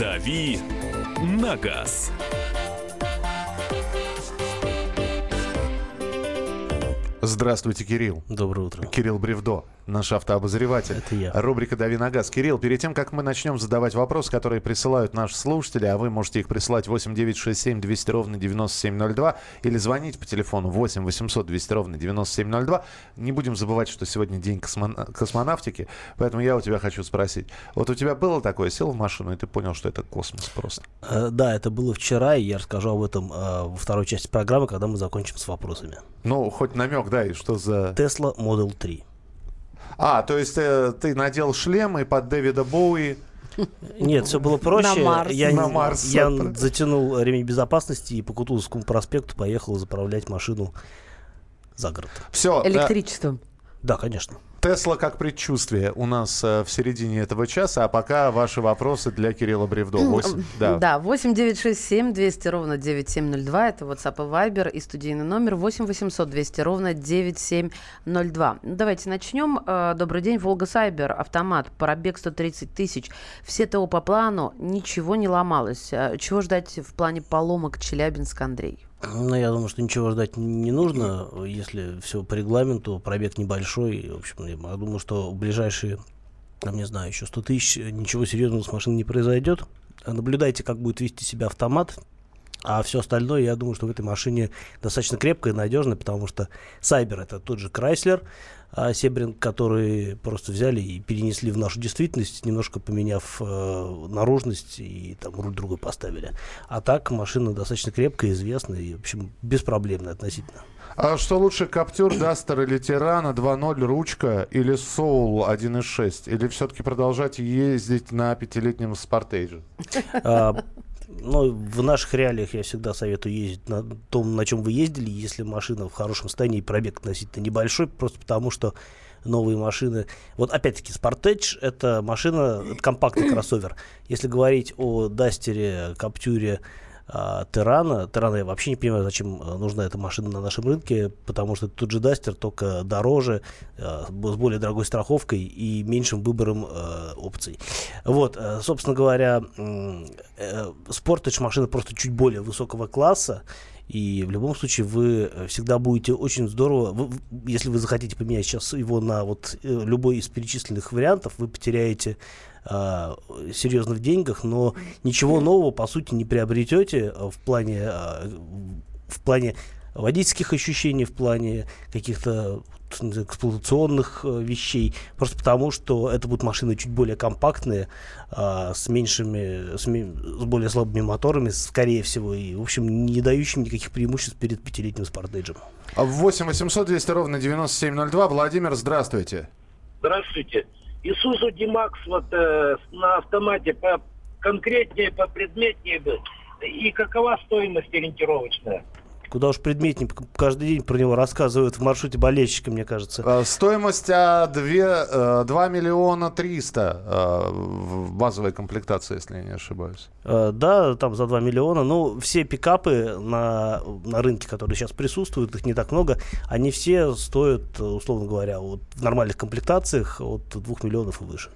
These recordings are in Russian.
«Дави на газ». Здравствуйте, Кирилл. Доброе утро. Кирилл Бревдо, наш автообозреватель. Это я. Рубрика «Дави на газ». Кирилл, перед тем, как мы начнем задавать вопросы, которые присылают наши слушатели, а вы можете их присылать 8 967 200 ровно 9702 или звонить по телефону 8 800 200 ровно 9702. Не будем забывать, что сегодня день космон- космонавтики, поэтому я у тебя хочу спросить. Вот у тебя было такое, сел в машину, и ты понял, что это космос просто? Э, Да, это было вчера, и я расскажу об этом э, во второй части программы, когда мы закончим с вопросами. Ну, хоть намек, да, и что за... Tesla Model 3. А, то есть э, ты надел шлем и под Дэвида Боуи... Нет, все было проще. На Марс. Я, На Марс. я затянул ремень безопасности и по Кутузовскому проспекту поехал заправлять машину за город. Все, Электричеством. Да, конечно. Тесла как предчувствие у нас э, в середине этого часа, а пока ваши вопросы для Кирилла Бревдо. Восемь. Да. Да, 8 967 200 ровно 9702. Это WhatsApp и Viber и студийный номер 8 800 200 ровно 9702. Ну, Давайте начнем. Э, Добрый день, Волга Сайбер, автомат, пробег 130 тысяч. Все ТО по плану, ничего не ломалось. Э, Чего ждать в плане поломок Челябинск, Андрей? Ну, я думаю, что ничего ждать не нужно, если все по регламенту, пробег небольшой. В общем, я думаю, что в ближайшие, там, не знаю, еще 100 тысяч ничего серьезного с машиной не произойдет. Наблюдайте, как будет вести себя автомат. А все остальное, я думаю, что в этой машине достаточно крепкое и надежное, потому что Сайбер это тот же Chrysler, а Себринг, который просто взяли и перенесли в нашу действительность, немножко поменяв э, наружность и там руль другой поставили. А так машина достаточно крепкая, известная и, в общем, беспроблемная относительно. А что лучше, Каптюр, Дастер или Тирана 2.0, ручка или Соул 1.6? Или все-таки продолжать ездить на пятилетнем Спартейже? Ну, в наших реалиях я всегда советую ездить на том, на чем вы ездили, если машина в хорошем состоянии, и пробег относительно небольшой, просто потому что новые машины. Вот опять-таки Sportage это машина, это компактный кроссовер. Если говорить о Дастере, Каптюре, а, Террана. Террана я вообще не понимаю, зачем э, нужна эта машина на нашем рынке, потому что тот же Дастер только дороже, э, с более дорогой страховкой и меньшим выбором э, опций. Вот, собственно говоря, Sportage машина просто чуть более высокого класса, и в любом случае вы всегда будете очень здорово, вы- если вы захотите поменять сейчас его на вот любой из перечисленных вариантов, вы потеряете серьезно в деньгах, но ничего нового по сути не приобретете а, в плане а, в плане водительских ощущений, в плане каких-то эксплуатационных э, вещей, просто потому что это будут машины чуть более компактные, с меньшими, с, с более слабыми моторами, скорее всего, и, в общем, не дающими никаких преимуществ перед пятилетним спортейджем. А в 8 800 200 ровно 9702. Владимир, здравствуйте. Здравствуйте. Исузу Димакс вот э, на автомате по конкретнее, по предметнее бы. И какова стоимость ориентировочная? Куда уж предметнее, к- каждый день про него рассказывают в маршруте болельщика, мне кажется. Э, Стоимость а, 2, 2 миллиона 300 э, в базовой комплектации, если я не ошибаюсь. Э, Да, там за 2 миллиона. Ну, все пикапы на, на рынке, которые сейчас присутствуют, их не так много, они все стоят, э, условно говоря, вот в нормальных комплектациях от 2 миллионов и выше.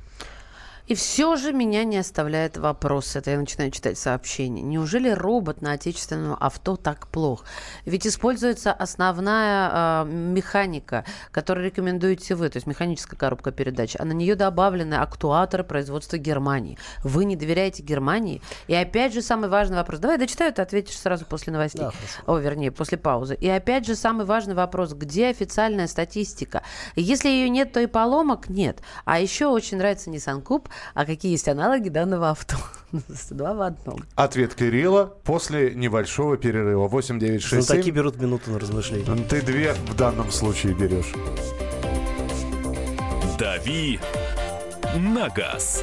И все же меня не оставляет вопрос. Это я начинаю читать сообщение. Неужели робот на отечественном авто так плох? Ведь используется основная а, механика, которую рекомендуете вы, то есть механическая коробка передач, а на нее добавлены актуаторы производства Германии. Вы не доверяете Германии? И опять же самый важный вопрос. Давай дочитаю, ты ответишь сразу после новостей. Да, хорошо. О, вернее, после паузы. И опять же самый важный вопрос. Где официальная статистика? Если ее нет, то и поломок нет. А еще очень нравится Nissan Coupe. А какие есть аналоги данного авто? Два в одном. Ответ Кирилла после небольшого перерыва. 8 9 6 Знатоки 7. берут минуту на размышление. Ты две в данном случае берешь. «Дави на газ».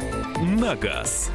на газ».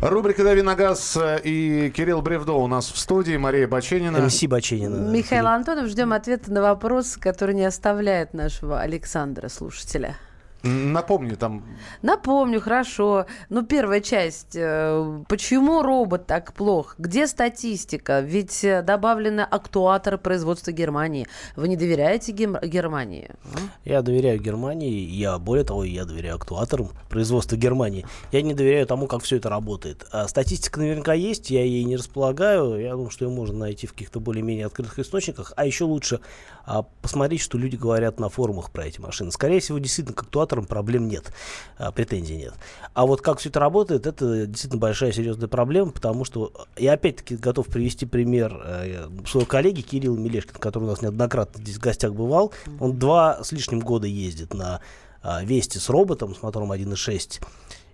Рубрика «Дави на газ» и Кирилл Бревдо у нас в студии, Мария Баченина. МС Баченина. Михаил Антонов, ждем ответа на вопрос, который не оставляет нашего Александра, слушателя. Напомню, там Напомню, хорошо. Ну, первая часть. э, Почему робот так плох? Где статистика? Ведь э, добавлены актуаторы производства Германии. Вы не доверяете Гем- Германии? а? Я доверяю Германии, я более того, я доверяю актуаторам производства Германии. Я не доверяю тому, как все это работает. А статистика наверняка есть, я ей не располагаю. Я думаю, что ее можно найти в каких-то более-менее открытых источниках. А еще лучше а, посмотреть, что люди говорят на форумах про эти машины. Скорее всего, действительно, к актуаторам проблем нет, а, претензий нет. А вот как все это работает, это действительно большая серьезная проблема, потому что я опять-таки готов привести пример э, своего коллеги Кирилла Мелешкина, который у нас неоднократно здесь в гостях бывал. Он два с лишним года ездит на а, Вести с роботом, с мотором 1.6.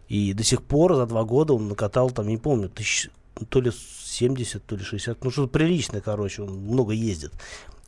И до сих пор за два года он накатал, там, не помню, тысяч, то ли 70, то ли 60, ну что-то приличное, короче, он много ездит.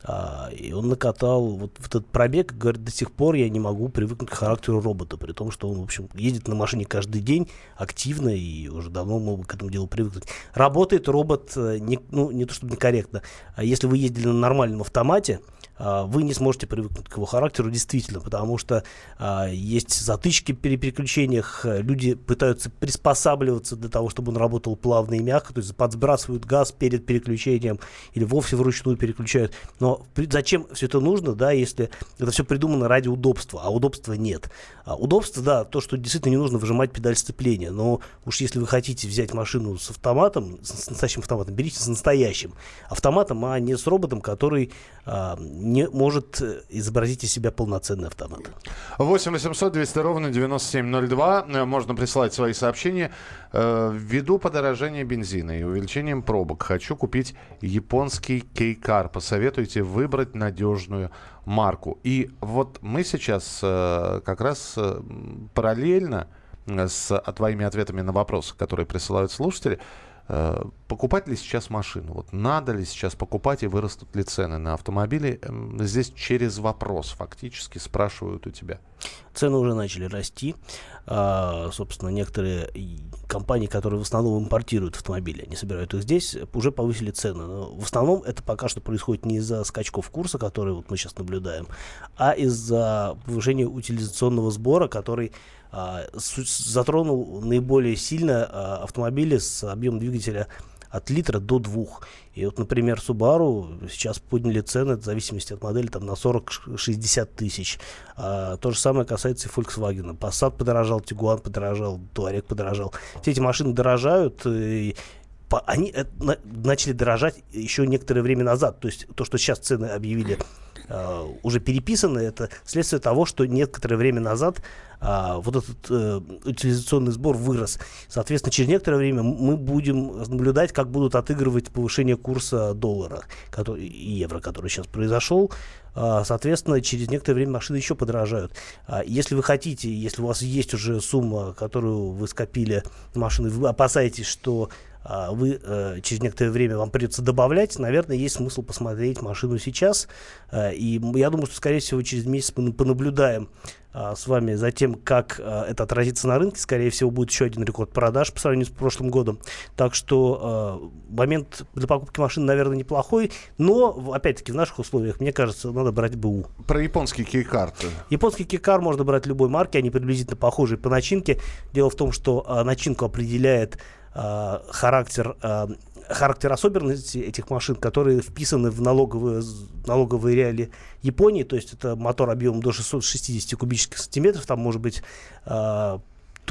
А, и он накатал вот в этот пробег, говорит, до сих пор я не могу привыкнуть к характеру робота, при том, что он, в общем, ездит на машине каждый день активно и уже давно мог к этому делу привыкнуть. Работает робот э, не, ну, не то чтобы некорректно, а если вы ездили на нормальном автомате, вы не сможете привыкнуть к его характеру действительно, потому что а, есть затычки при переключениях, люди пытаются приспосабливаться для того, чтобы он работал плавно и мягко, то есть подсбрасывают газ перед переключением или вовсе вручную переключают. Но зачем все это нужно, да, если это все придумано ради удобства, а удобства нет. А удобство, да, то, что действительно не нужно выжимать педаль сцепления, но уж если вы хотите взять машину с автоматом, с настоящим автоматом, берите с настоящим автоматом, а не с роботом, который а, не может э, изобразить из себя полноценный автомат. 8 800 200 ровно 9702. Э, Можно присылать свои сообщения. Э, Ввиду подорожания бензина и увеличением пробок хочу купить японский кейкар. Посоветуйте выбрать надежную марку. И вот мы сейчас как раз параллельно с твоими ответами на вопросы, которые присылают слушатели, покупать ли сейчас машину? Вот надо ли сейчас покупать и вырастут ли цены на автомобили? Эм, Здесь через вопрос фактически спрашивают у тебя. Цены уже начали расти. А, собственно, некоторые компании, которые в основном импортируют автомобили, они собирают их здесь, уже повысили цены. Но в основном это пока что происходит не из-за скачков курса, которые вот мы сейчас наблюдаем, а из-за повышения утилизационного сбора, который затронул наиболее сильно а, автомобили с объемом двигателя от литра до двух. И вот, например, Subaru сейчас подняли цены в зависимости от модели там, на 40-60 тысяч. А, то же самое касается и Volkswagen. Passat подорожал, Tiguan подорожал, Touareg подорожал. Все эти машины дорожают, и по- они э, на- начали дорожать еще некоторое время назад. То есть то, что сейчас цены объявили э, уже переписаны, это следствие того, что некоторое время назад а, вот этот э, утилизационный сбор вырос. Соответственно, через некоторое время мы будем наблюдать, как будут отыгрывать повышение курса доллара который, и евро, который сейчас произошел. А, соответственно, через некоторое время машины еще подорожают. А, если вы хотите, если у вас есть уже сумма, которую вы скопили машины, вы опасаетесь, что вы э, через некоторое время вам придется добавлять, наверное, есть смысл посмотреть машину сейчас. Э, и я думаю, что, скорее всего, через месяц мы понаблюдаем а, с вами за тем, как а, это отразится на рынке. Скорее всего, будет еще один рекорд продаж по сравнению с прошлым годом. Так что а, момент для покупки машины, наверное, неплохой. Но, опять-таки, в наших условиях, мне кажется, надо брать БУ. Про японский кейкар. Японский кикар можно брать любой марки, они приблизительно похожи по начинке. Дело в том, что а, начинку определяет а, характер, а, характер особенностей этих машин, которые вписаны в налоговые, налоговые реалии Японии. То есть это мотор объемом до 660 кубических сантиметров, там может быть а,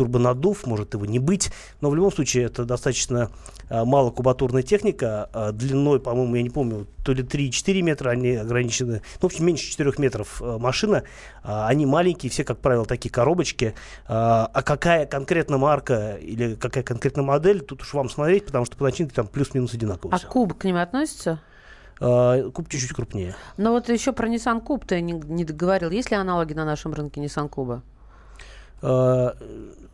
турбонаддув, может его не быть, но в любом случае это достаточно а, малокубатурная техника, а, длиной, по-моему, я не помню, то ли 3-4 метра они ограничены, ну, в общем, меньше 4 метров а, машина, они маленькие, все, как правило, такие коробочки, а а какая конкретно марка или какая конкретно модель, тут уж вам смотреть, потому что по начинке там плюс-минус одинаково А всё. куб к ним относится? Куб чуть-чуть крупнее. Но вот еще про Nissan Куб ты не, не договорил. Есть ли аналоги на нашем рынке Nissan Куба? А,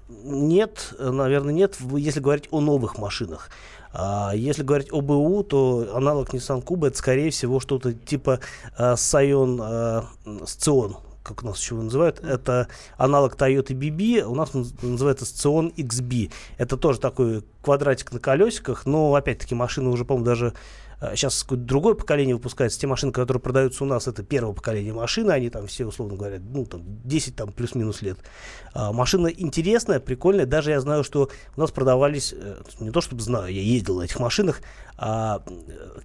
Нет, наверное, нет, если говорить о новых машинах. А если говорить о БУ, то аналог Nissan Куба это, скорее всего, что-то типа Scion а, Scion. как у нас еще его называют, это аналог Toyota BB, у нас он называется Scion XB. Это тоже такой квадратик на колесиках, но опять-таки машина уже, по-моему, даже Сейчас какое-то другое поколение выпускается. Те машины, которые продаются у нас, это первое поколение машины. Они там все, условно говоря, ну, там 10 там, плюс-минус лет. А, машина интересная, прикольная. Даже я знаю, что у нас продавались, э, не то чтобы знаю, я ездил на этих машинах, а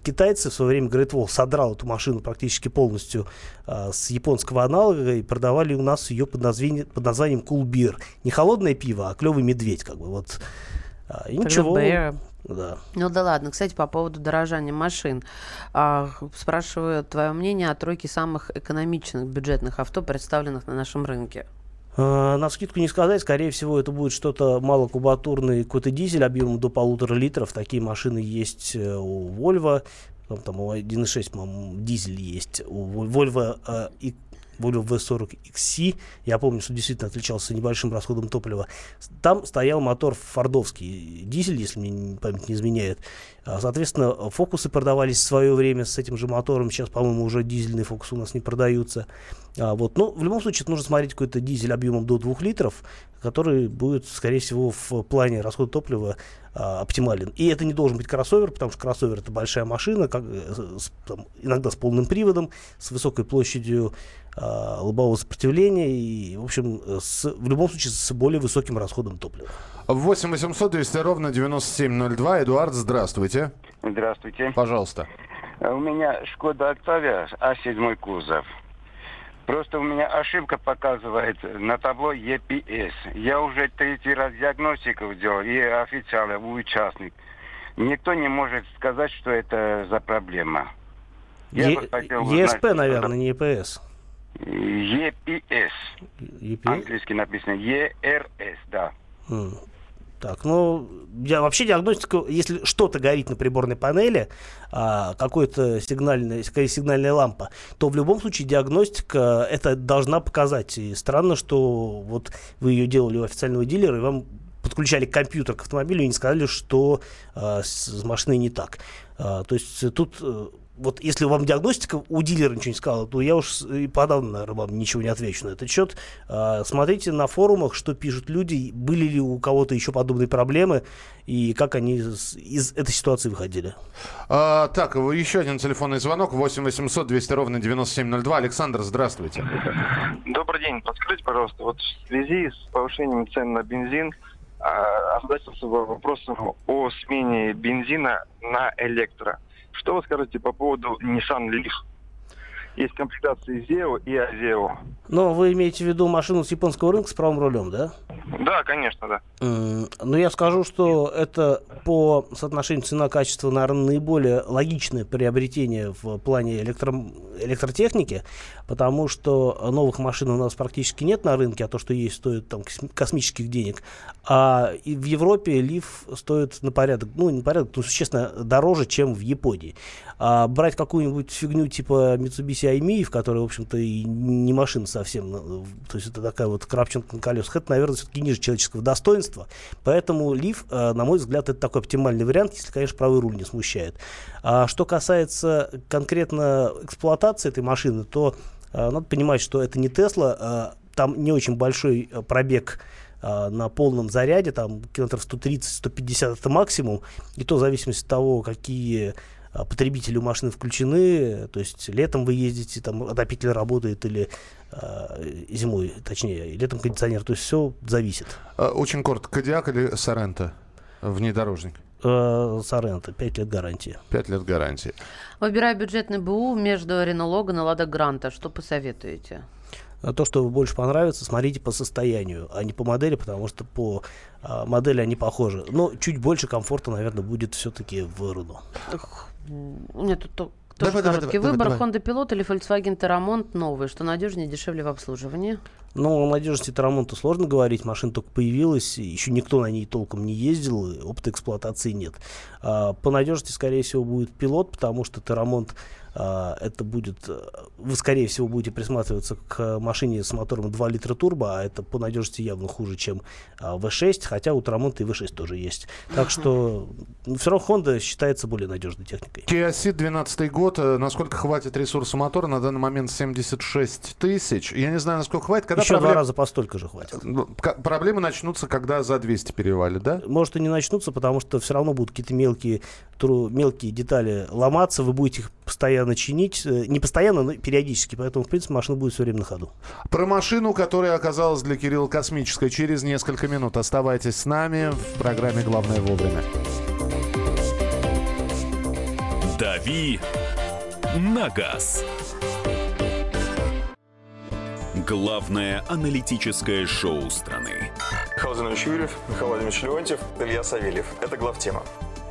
китайцы в свое время Great Wall содрал эту машину практически полностью а, с японского аналога и продавали у нас ее под, название, под названием Cool Beer. Не холодное пиво, а клевый медведь, как бы вот. А, и ничего. Bear. Да. Ну да ладно. Кстати, по поводу дорожания машин. А, спрашиваю твое мнение о тройке самых экономичных бюджетных авто, представленных на нашем рынке. А, на скидку не сказать, скорее всего, это будет что-то малокубатурный какой-то дизель объемом до полутора литров. Такие машины есть э, у Volvo, там, там у 1.6, по-моему, дизель есть. У Volvo э, и Volvo V40 XC, я помню, что действительно отличался небольшим расходом топлива. Там стоял мотор фордовский дизель, если мне память не изменяет. А, соответственно, фокусы продавались в свое время с этим же мотором. Сейчас, по-моему, уже дизельные фокусы у нас не продаются. А, вот. Но в любом случае, нужно смотреть какой-то дизель объемом до 2 литров, который будет, скорее всего, в плане расхода топлива а, оптимален. И это не должен быть кроссовер, потому что кроссовер это большая машина, как, э, с, там, иногда с полным приводом, с высокой площадью а, лобового сопротивления и, в общем, с, в любом случае с более высоким расходом топлива. 8 800 200 ровно 9702. Эдуард, здравствуйте. Здравствуйте. Пожалуйста. У меня Шкода Октавия, А7 кузов. Просто у меня ошибка показывает на табло EPS. Я уже третий раз диагностику делал, и официально, участник. Никто не может сказать, что это за проблема. Я е- ESP, узнать, наверное, не EPS. EPS. EPS? Английский написано ERS, да. Так, ну, вообще диагностика, если что-то горит на приборной панели, а, какой-то сигнальная, сигнальная лампа, то в любом случае диагностика это должна показать. И странно, что вот вы ее делали у официального дилера, и вам подключали компьютер к автомобилю и не сказали, что а, с, с машиной не так. А, то есть тут э, вот если вам диагностика у дилера ничего не сказала, то я уж и подавно, наверное, вам ничего не отвечу на этот счет. А, смотрите на форумах, что пишут люди, были ли у кого-то еще подобные проблемы и как они из, из этой ситуации выходили. А, так, еще один телефонный звонок. 8 800 200 ровно 9702. Александр, здравствуйте. Добрый день. Подскажите, пожалуйста, вот в связи с повышением цен на бензин, а, озадачился вопросом о смене бензина на электро. Что вы скажете по поводу Nissan Leaf? Есть комплектации ZEO и AZEO. Но вы имеете в виду машину с японского рынка с правым рулем, да? Да, конечно, да. Ну, я скажу, что это по соотношению цена-качество, наверное, наиболее логичное приобретение в плане электро... электротехники, потому что новых машин у нас практически нет на рынке, а то, что есть, стоит там космических денег. А в Европе лиф стоит на порядок, ну, не на порядок, но существенно дороже, чем в Японии. А брать какую-нибудь фигню типа Mitsubishi i в которой, в общем-то, и не машина совсем, ну, то есть это такая вот крапченка на колесах, это, наверное, все-таки ниже человеческого достоинства. Поэтому лиф, э, на мой взгляд, это такой оптимальный вариант, если, конечно, правый руль не смущает. А что касается конкретно эксплуатации этой машины, то э, надо понимать, что это не Тесла, э, там не очень большой пробег на полном заряде, там километров 130-150 это максимум, и то в зависимости от того, какие а, потребители у машины включены, то есть летом вы ездите, там отопитель работает или э, зимой, точнее, летом кондиционер, то есть все зависит. А, очень коротко, Кодиак или Соренто внедорожник? Соренто, 5 лет гарантии. 5 лет гарантии. Выбирая бюджетный БУ между Рено Логан и Лада Гранта, что посоветуете? То, что больше понравится, смотрите по состоянию, а не по модели, потому что по а, модели они похожи. Но чуть больше комфорта, наверное, будет все-таки в Renault. Нет, тут тоже давай, короткий давай, выбор. Давай, Honda Pilot или Volkswagen Terramont новый, что надежнее и дешевле в обслуживании? Ну, о надежности Тарамонта сложно говорить. Машина только появилась, еще никто на ней толком не ездил, опыта эксплуатации нет. А, по надежности, скорее всего, будет пилот, потому что Тарамонт а, это будет, э, вы, скорее всего, будете присматриваться к машине с мотором 2 литра турбо, а это по надежности явно хуже, чем а, V6, хотя у Трамонта и V6 тоже есть. Так что ну, все равно Honda считается более надежной техникой. Kia Ceed 12 год. Э, Насколько хватит ресурса мотора? На данный момент 76 тысяч. Я не знаю, насколько хватит. Когда Еще два проблем- раза по столько же хватит. Ну, к- Проблемы начнутся, когда за 200 перевалит, да? Может и не начнутся, потому что все равно будут какие-то мелкие, тру- мелкие детали ломаться, вы будете их постоянно чинить, э, не постоянно, но периодически, поэтому, в принципе, машина будет все время на ходу. Про машину, которая оказалась для Кирилла космической, через несколько минут. Оставайтесь с нами в программе «Главное вовремя». «Дави на газ». Главное аналитическое шоу страны. Михаил Юрьев, Михаил Владимирович Леонтьев, Илья Савельев. Это главтема.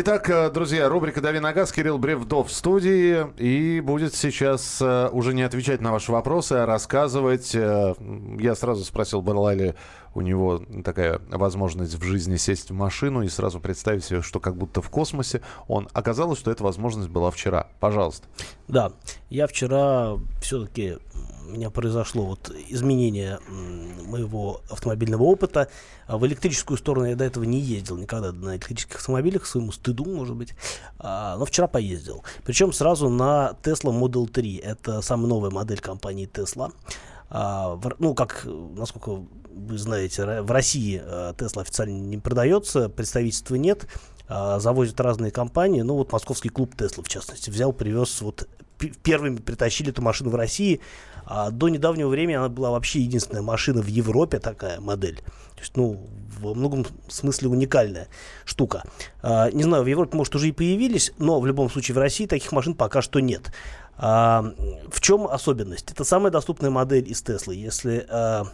Итак, э, друзья, рубрика «Дави на газ», Кирилл Бревдов в студии. И будет сейчас э, уже не отвечать на ваши вопросы, а рассказывать. э, Я сразу спросил, была ли у него такая возможность в жизни сесть в машину и сразу представить себе, что как будто в космосе он. Оказалось, что эта возможность была вчера. Пожалуйста. Да, я вчера все-таки у меня произошло вот изменение моего автомобильного опыта. А В электрическую сторону я до этого не ездил никогда на электрических автомобилях, своему стыду, может быть. А, но вчера поездил. Причем сразу на Tesla Model 3. Это самая новая модель компании Tesla. А, ну, как, насколько вы знаете, в России э, Tesla официально не продается, представительства нет, а, завозят разные компании. Ну, вот московский клуб Tesla, в частности, взял, привез, вот первыми притащили эту машину в России. А до недавнего времени она была вообще единственная машина в Европе, такая модель. То есть, ну, во многом смысле уникальная штука. А, не знаю, в Европе, может, уже и появились, но в любом случае в России таких машин пока что нет. А, в чем особенность? Это самая доступная модель из Теслы. Если, а,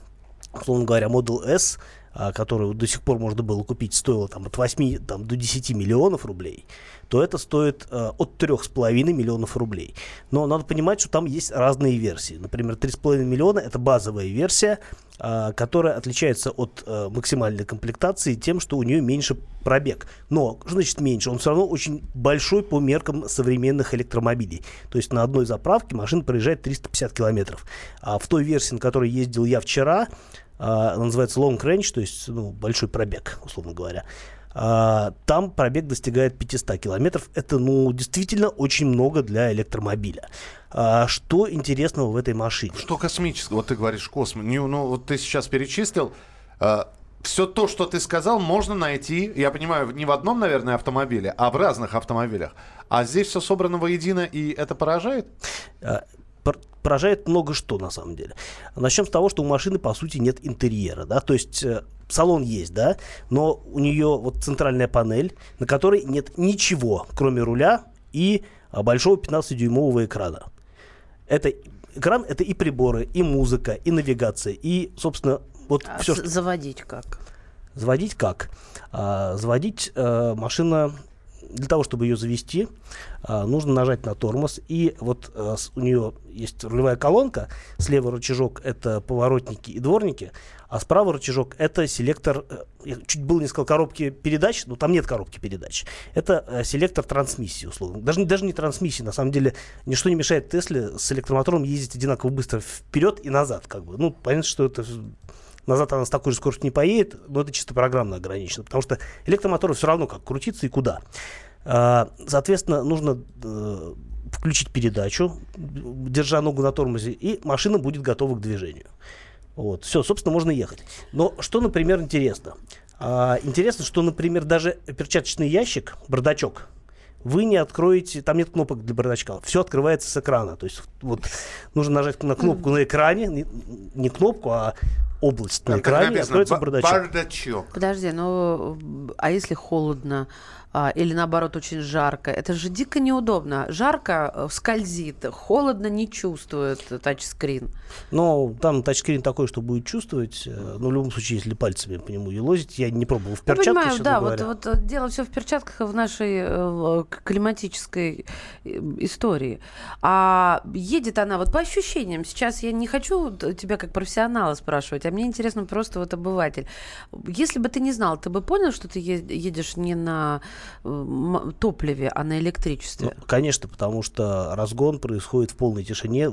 условно говоря, Model S, а, которую до сих пор можно было купить, стоила там, от 8 там, до 10 миллионов рублей, то это стоит э, от 3,5 миллионов рублей. Но надо понимать, что там есть разные версии. Например, 3,5 миллиона это базовая версия, а, которая отличается от э, максимальной комплектации тем, что у нее меньше пробег. Но, что значит меньше? Он все равно очень большой по меркам современных электромобилей. То есть на одной заправке машина проезжает 350 километров. А в той версии, на которой ездил я вчера, она называется long range, то есть ну, большой пробег, условно говоря. А, там пробег достигает 500 километров. Это, ну, действительно очень много для электромобиля. А, что интересного в этой машине? Что космического? Вот ты говоришь космос. Не, ну, вот ты сейчас перечислил. все то, что ты сказал, можно найти, я понимаю, не в одном, наверное, автомобиле, а в разных автомобилях. А здесь все собрано воедино, и это поражает? Пор- поражает много что на самом деле. Начнем с того, что у машины по сути нет интерьера, да, то есть э, салон есть, да, но у нее вот центральная панель, на которой нет ничего, кроме руля и а, большого 15-дюймового экрана. Это экран это и приборы, и музыка, и навигация, и, собственно, вот А все, заводить как? Заводить как? А, заводить э, машина для того, чтобы ее завести, а, нужно нажать на тормоз. И вот э, у нее есть рулевая колонка. Слева рычажок это поворотники и дворники, а справа рычажок это селектор. э, я чуть было не сказал коробки передач, но там нет коробки передач. Это э, селектор трансмиссии, условно. Даже, даже не трансмиссии. На самом деле ничто не мешает Тесле с электромотором ездить одинаково быстро вперед и назад. Как бы. Ну, понятно, что это Назад она с такой же скоростью не поедет, но это чисто программно ограничено, потому что электромоторы все равно как крутиться и куда. А, Соответственно, нужно э, включить передачу, держа ногу на тормозе, и машина будет готова к движению. Вот, все, собственно, можно ехать. Но что, например, интересно? А, интересно, что, например, даже перчаточный ящик, бардачок, вы не откроете, там нет кнопок для бардачка, все открывается с экрана. То есть вот нужно нажать на кнопку на экране, не, не кнопку, а область на экране, откроется «Ба- бардачок. Бардачок. Подожди, ну а если холодно? А, или наоборот очень жарко. Это же дико неудобно. Жарко э, скользит, холодно не чувствует тачскрин. Но там тачскрин такой, что будет чувствовать. э, Но в любом случае, если пальцами по нему елозить, я не пробовал в Я перчатках, понимаю, честно да, вот, говоря. вот э, дело все в перчатках и в нашей климатической истории. А едет она вот по ощущениям. Сейчас я не хочу тебя как профессионала спрашивать, а мне интересно просто вот обыватель. Если бы ты не знал, ты бы понял, что ты едешь не на топливе, а на электричестве? Ну, конечно, потому что разгон происходит в полной тишине.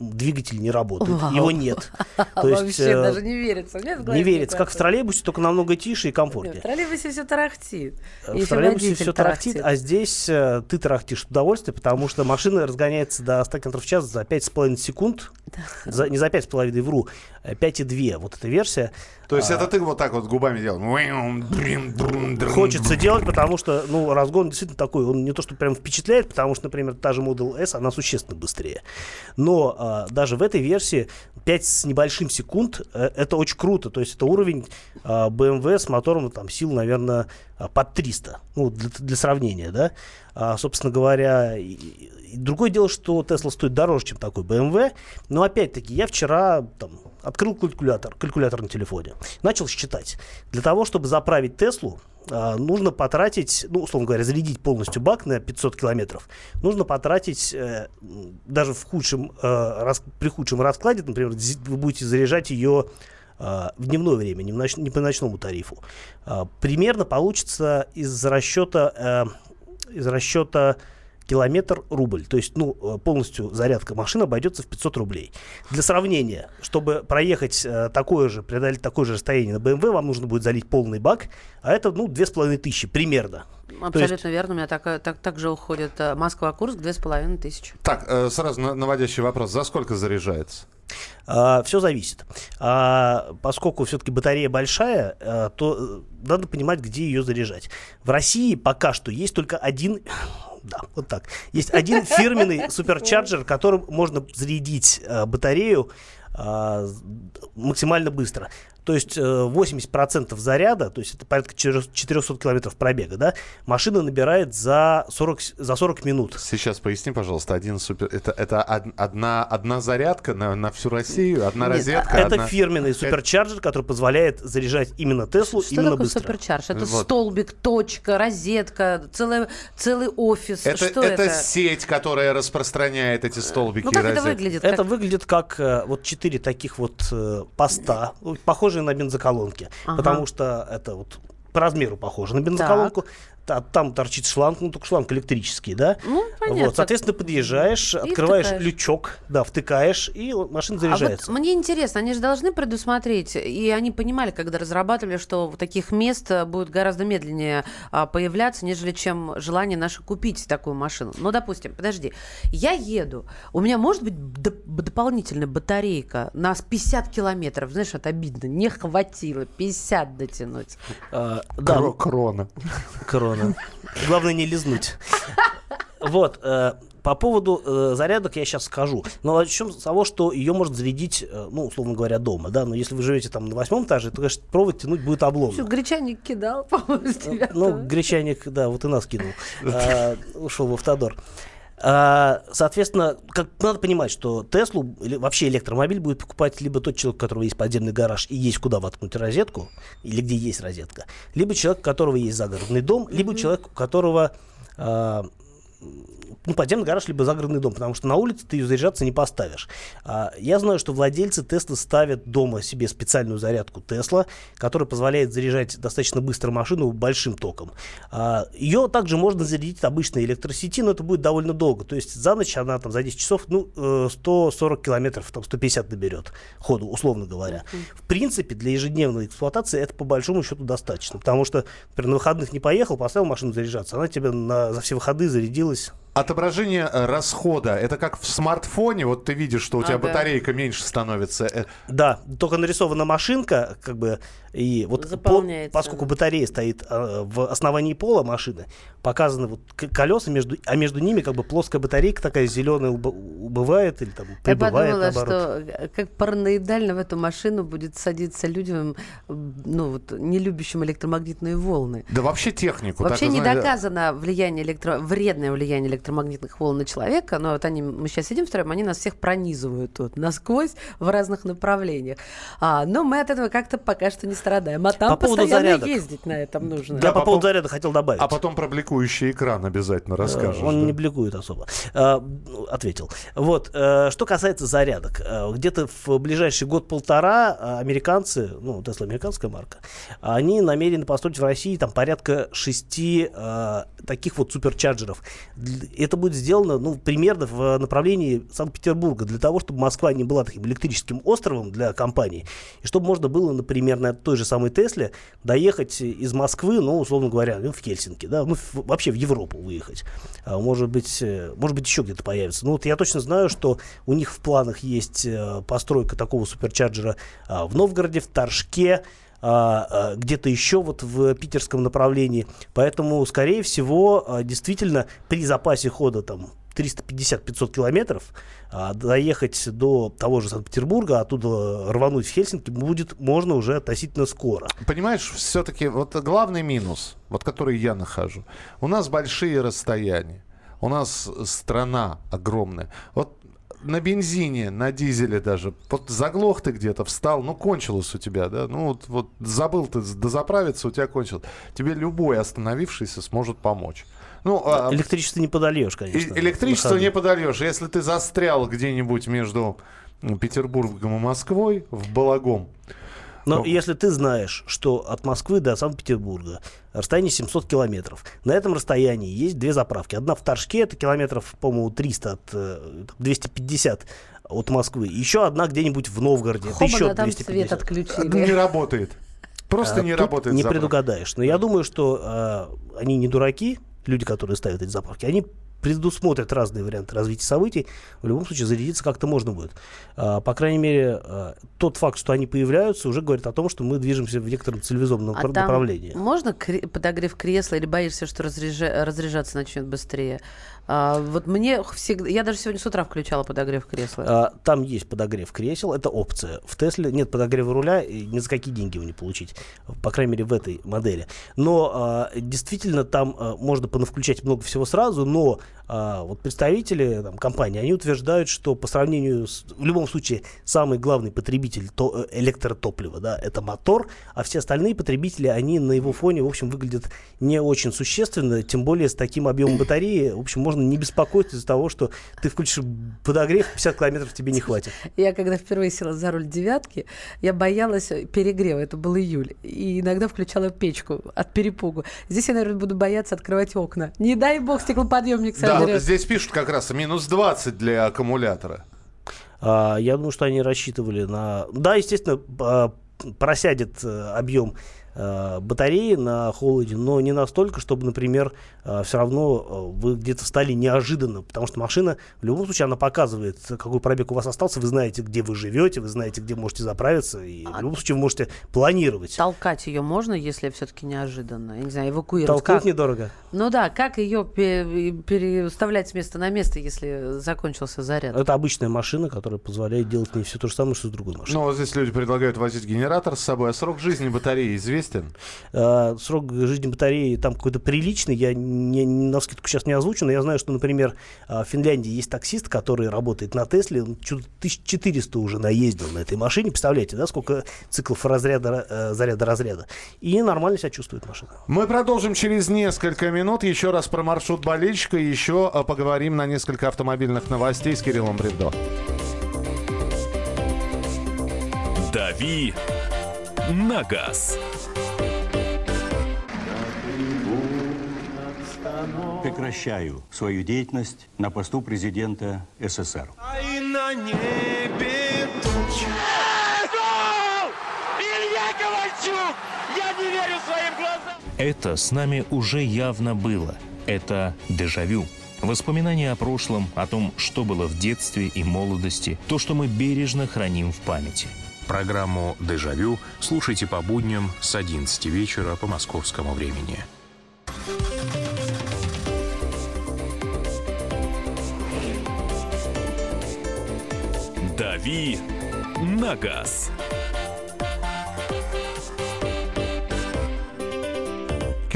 Двигатель не работает, Вау. его нет. То есть, Вообще э, даже не верится. Нет, в Не верится, как в троллейбусе, только намного тише и комфортнее. В троллейбусе все тарахтит. В троллейбусе все тарахтит, а здесь э, ты тарахтишь от удовольствия, потому что машина разгоняется до 100 км в час за 5,5 секунд. За, не за 5,5, вру, 5,2. Вот эта версия. То есть А, это ты вот так вот губами делал? Хочется делать, потому что, ну, разгон действительно такой, он не то, что прям впечатляет, потому что, например, та же Model S, она существенно быстрее. Но а, даже в этой версии 5 с небольшим секунд, э, это очень круто, то есть это уровень а, BMW с мотором, ну, там, сил, наверное, а, под 300, ну, для, для сравнения, да. А, собственно говоря, и- и другое дело, что Tesla стоит дороже, чем такой BMW, но опять-таки я вчера там, открыл калькулятор, калькулятор на телефоне, начал считать. Для того, чтобы заправить Теслу, нужно потратить, ну, условно говоря, зарядить полностью бак на 500 километров, нужно потратить э, даже в худшем, э, при худшем раскладе, например, вы будете заряжать ее а, в дневное время, не, ноч- не по ночному тарифу. А, примерно получится из расчета, э, из расчета километр рубль. То есть, ну, э, полностью зарядка машины обойдется в 500 рублей. Для сравнения, чтобы проехать э, такое же, преодолеть такое же расстояние на BMW, вам нужно будет залить полный бак, а это, ну, 2500 примерно. То есть- Абсолютно верно. У меня так, э, так, так же уходит Москва-Курск, две с половиной тысячи. Так, сразу на- наводящий вопрос. За сколько заряжается? все зависит. А, поскольку все-таки батарея большая, а, то надо понимать, где ее заряжать. В России пока что есть только один, да, вот так, есть один фирменный суперчарджер, которым можно зарядить а, батарею с- максимально быстро. То есть э, 80% заряда, то есть это порядка 400 400 километров пробега, да, машина набирает за 40, с- за 40 минут. Сейчас поясни, пожалуйста, один супер... Это, это од- одна, одна зарядка на, на всю Россию, одна Нет, розетка, Это одна- фирменный суперчарджер, который позволяет заряжать именно Теслу Что именно такое быстро. суперчарж? Это Вот. столбик, точка, розетка, целый, целый офис. Это, Что это это? сеть, которая распространяет эти столбики Ну и как это розетки. выглядит? Это Как- выглядит как э, вот четыре таких вот э, поста, ну, похожие на бензоколонки, Ага. потому что это вот по размеру похоже на бензоколонку. Та- Там торчит шланг, ну только шланг электрический, да? Ну, понятно. Вот, соответственно, подъезжаешь, открываешь втыкаешь. лючок, да, втыкаешь, и машина А заряжается. вот мне интересно, они же должны предусмотреть, и они понимали, когда разрабатывали, что таких мест э, будет гораздо медленнее а, появляться, нежели чем желание наше купить такую машину. Ну, допустим, подожди, я еду, у меня может быть доп- дополнительная батарейка на 50 километров, знаешь, это обидно, не хватило 50 дотянуть. А, да, Кро- крона. Корона. Главное не лизнуть. Вот. э, По поводу э, зарядок я сейчас скажу. Но начнем с того, что ее можно зарядить, э, ну, условно говоря, дома, да. Но если вы живете там на восьмом этаже, то, конечно, провод тянуть будет Что, обломно. гречаник кидал, по-моему, с Ну, девятого? гречаник, да, вот и нас кинул. А, Ушел в автодор. А, Соответственно, как надо понимать, что Теслу или вообще электромобиль будет покупать либо тот человек, у которого есть подземный гараж и есть куда воткнуть розетку, или где есть розетка, либо человек, у которого есть загородный дом, либо человек, у которого а, ну, подземный гараж, либо загородный дом, потому что на улице ты ее заряжаться не поставишь. А, я знаю, что владельцы Тесла ставят дома себе специальную зарядку Тесла, которая позволяет заряжать достаточно быстро машину большим током. А, ее также можно зарядить от обычной электросети, но это будет довольно долго. То есть за ночь она там за 10 часов ну, э, 140 километров, там 150 наберет ходу, условно говоря. В принципе, для ежедневной эксплуатации это по большому счету достаточно, потому что, например, на выходных не поехал, поставил машину заряжаться, она тебе на, за все выходы зарядилась Отображение э, расхода, это как в смартфоне, вот ты видишь, что у тебя Ага. батарейка меньше становится. Э, Да, только нарисована машинка, как бы, И вот по- поскольку она. батарея стоит э, в основании пола машины, показаны вот колеса, между, а между ними как бы плоская батарейка такая зеленая уб- убывает или там Я прибывает подумала, наоборот. что э, как параноидально в эту машину будет садиться людям, ну вот, не любящим электромагнитные волны. Да вообще технику. Вообще так, не знаете, доказано влияние электро... вредное влияние электромагнитных волн на человека, но вот они, мы сейчас сидим втроем, они нас всех пронизывают тут насквозь в разных направлениях. А, но мы от этого как-то пока что не страдаем. А там По поводу зарядок. ездить на этом нужно. Да, по по поводу пов- заряда хотел добавить. А потом про бликующий экран обязательно расскажешь. Э, Он да? не бликует особо. А, ну, ответил. Вот. э, Что касается зарядок. э, Где-то в ближайший год-полтора э, американцы, ну, Тесла американская марка, они намерены построить в России там порядка шести э, таких вот суперчарджеров. Это будет сделано, ну, примерно в направлении Санкт-Петербурга, для того, чтобы Москва не была таким электрическим островом для компании, и чтобы можно было, например, на той же самой Тесле доехать из Москвы, ну, условно говоря, ну, в Хельсинки, да, ну, в- вообще в Европу выехать. А, может быть, э, может быть, еще где-то появится. Ну, вот я точно знаю, что у них в планах есть э, постройка такого суперчарджера а, в Новгороде, в Торжке, а, а, где-то еще вот в питерском направлении. Поэтому, скорее всего, а, действительно, при запасе хода там 350-500 километров а, доехать до того же Санкт-Петербурга, оттуда рвануть в Хельсинки будет можно уже относительно скоро. Понимаешь, все-таки вот главный минус, вот который я нахожу. У нас большие расстояния. У нас страна огромная. Вот на бензине, на дизеле даже. Вот заглох ты где-то, встал, ну кончилось у тебя, да? Ну вот, вот забыл ты дозаправиться, у тебя кончилось. Тебе любой остановившийся сможет помочь. Ну, а, Электричество не подольешь, конечно. электричество не подольешь. Если ты застрял где-нибудь между Петербургом и Москвой в Балагом, Но Ну. если ты знаешь, что от Москвы до Санкт-Петербурга расстояние 700 километров, на этом расстоянии есть две заправки. Одна в Торжке, это километров, по-моему, 300 от э, 250 от Москвы. Еще одна где-нибудь в Новгороде. это еще Хоба, там свет 250. отключили. не работает. Просто А, не тут работает. Не заправка. предугадаешь. Но я думаю, что а, они не дураки, люди, которые ставят эти заправки, они предусмотрят разные варианты развития событий. В любом случае, зарядиться как-то можно будет. А, по крайней мере, а, тот факт, что они появляются, уже говорит о том, что мы движемся в некотором цивилизованном А направлении. можно кре- подогрев кресла или боишься, что разряжа- разряжаться начнет быстрее? А, вот мне всегда... Я даже сегодня с утра включала подогрев кресла. А, Там есть подогрев кресел, это опция. В Тесле нет подогрева руля, и ни за какие деньги его не получить, по крайней мере в этой модели. Но а, действительно там а, можно понавключать много всего сразу, но а, вот представители там, компании, они утверждают, что по сравнению с, в любом случае, самый главный потребитель то, э, электротоплива, да, это мотор, а все остальные потребители, они на его фоне, в общем, выглядят не очень существенно, тем более с таким объемом батареи, в общем, можно не беспокоиться из-за того, что ты включишь подогрев, 50 километров тебе не хватит. Я когда впервые села за руль девятки, я боялась перегрева. Это был июль. И иногда включала печку от перепугу. Здесь я, наверное, буду бояться открывать окна. Не дай бог стеклоподъемник Да, сожрет. здесь пишут как раз минус 20 для аккумулятора. А, я думаю, что они рассчитывали на... Да, естественно, а, просядет э, объем э, батареи на холоде, но не настолько, чтобы, например, все равно э, вы где-то встали неожиданно, потому что машина в любом случае она показывает, какой пробег у вас остался, вы знаете, где вы живете, вы знаете, где можете заправиться, и в любом случае вы можете планировать. Толкать ее можно, если все-таки неожиданно? Я не знаю, эвакуировать. Толкнуть Как? недорого. Ну да, как ее переставлять с места на место, если закончился заряд? Это обычная машина, которая позволяет делать не все то же самое, что с другой машиной. Ну, вот здесь люди предлагают возить генератор с собой. А срок жизни батареи известен? Э, срок жизни батареи там какой-то приличный, я не, на скидку сейчас не озвучу, но я знаю, что, например, э, в Финляндии есть таксист, который работает на Тесле, он чё-то 1400 уже наездил на этой машине, представляете, да, сколько циклов разряда, э, заряда-разряда, и нормально себя чувствует машина. Мы продолжим через несколько минут. Еще раз про маршрут болельщика. Еще поговорим на несколько автомобильных новостей с Кириллом Бревдо. «Дави на газ». Прекращаю свою деятельность на посту президента СССР. А и на небе тучи. Илья Ковальчук! Я не верю своим глазам! Это с нами уже явно было. Это дежавю. Воспоминания о прошлом, о том, что было в детстве и молодости, то, что мы бережно храним в памяти. Программу «Дежавю» слушайте по будням с 11 вечера по московскому времени. «Дави на газ».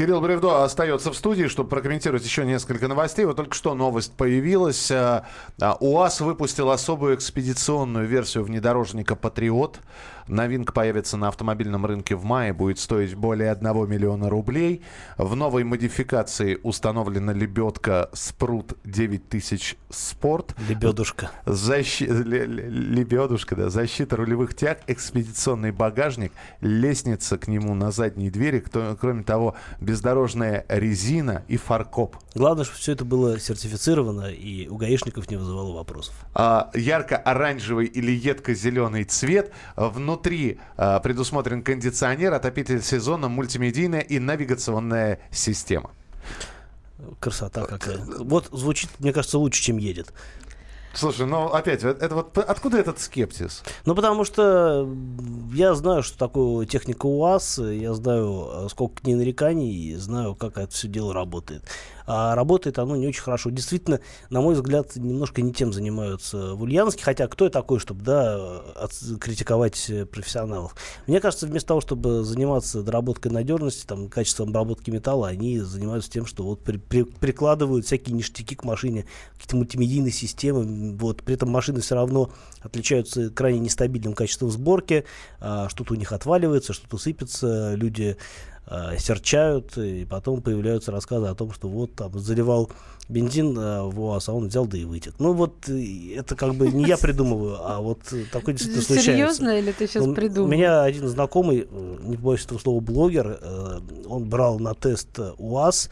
Кирилл Бревдо остается в студии, чтобы прокомментировать еще несколько новостей. Вот только что новость появилась. А, а, УАЗ выпустил особую экспедиционную версию внедорожника «Патриот». Новинка появится на автомобильном рынке в мае, будет стоить более 1 миллиона рублей. В новой модификации установлена лебедка Спрут 9000 Спорт. Лебедушка. Защи... Лебедушка, да. Защита рулевых тяг, экспедиционный багажник, лестница к нему на задней двери. Кроме того, бездорожная резина и фаркоп. Главное, чтобы все это было сертифицировано и у гаишников не вызывало вопросов. А, ярко-оранжевый или едко-зеленый цвет. Внутри а, предусмотрен кондиционер, отопитель сезона, мультимедийная и навигационная система. Красота какая. Вот звучит, мне кажется, лучше, чем едет. Слушай, ну опять, это вот откуда этот скепсис? Ну, потому что я знаю, что такое техника УАЗ, я знаю, сколько к ней нареканий, и знаю, как это все дело работает а работает оно не очень хорошо. Действительно, на мой взгляд, немножко не тем занимаются в Ульяновске, хотя кто я такой, чтобы да, критиковать профессионалов. Мне кажется, вместо того, чтобы заниматься доработкой надежности, там, качеством обработки металла, они занимаются тем, что вот при, при, прикладывают всякие ништяки к машине, какие-то мультимедийные системы, вот, при этом машины все равно отличаются крайне нестабильным качеством сборки, а, что-то у них отваливается, что-то сыпется, люди э, серчают, и потом появляются рассказы о том, что вот там заливал бензин э, в УАЗ, а он взял да и вытек. Ну вот э, это как бы не я придумываю, а вот такой действительно случается. Серьезно или ты сейчас придумал? У меня один знакомый, э, не боюсь этого слова, блогер, э, он брал на тест УАЗ,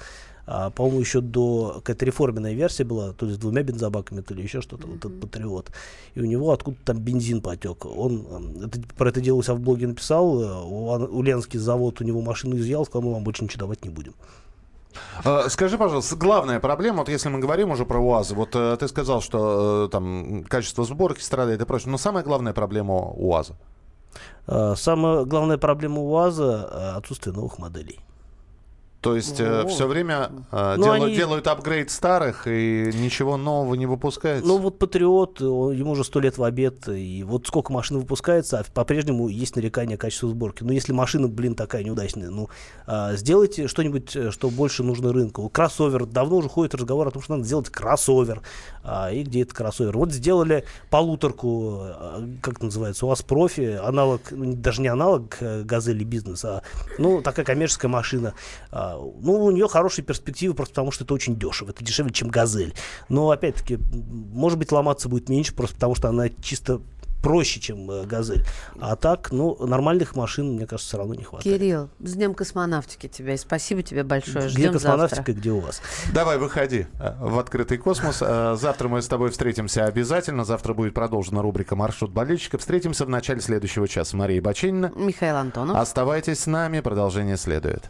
а, по-моему, еще до какая-то реформенная версия была, то есть с двумя бензобаками, то ли еще что-то, mm-hmm. вот этот Патриот. И у него откуда-то там бензин потек. Он это, про это дело у себя в блоге написал, э, Ульяновский завод у него машину изъял, сказал, мы вам больше ничего давать не будем. А, скажи, пожалуйста, главная проблема, вот если мы говорим уже про УАЗы, вот э, ты сказал, что э, там качество сборки страдает и прочее, но самая главная проблема УАЗа? А, самая главная проблема УАЗа – отсутствие новых моделей. То есть э, все время э, ну, делают, они... делают апгрейд старых и ничего нового не выпускается? Ну вот Патриот, ему уже сто лет в обед, и вот сколько машин выпускается, а по-прежнему есть нарекание качества сборки. Но если машина, блин, такая неудачная, ну э, сделайте что-нибудь, э, что больше нужно рынку. Кроссовер, давно уже ходит разговор о том, что надо сделать кроссовер. А, и где этот кроссовер? Вот сделали полуторку, э, как это называется, у вас профи, аналог, ну, даже не аналог Газели бизнес, а ну такая коммерческая машина. А, ну, у нее хорошие перспективы, просто потому что это очень дешево. Это дешевле, чем газель. Но, опять-таки, может быть, ломаться будет меньше, просто потому что она чисто проще, чем э, «Газель». А так, ну, нормальных машин, мне кажется, все равно не хватает. Кирилл, с Днем космонавтики тебя. И спасибо тебе большое. Ждем где космонавтика, завтра. где у вас? Давай, выходи э, в открытый космос. Э, завтра мы с тобой встретимся обязательно. Завтра будет продолжена рубрика «Маршрут болельщика». Встретимся в начале следующего часа. Мария Бачинина. Михаил Антонов. Оставайтесь с нами. Продолжение следует.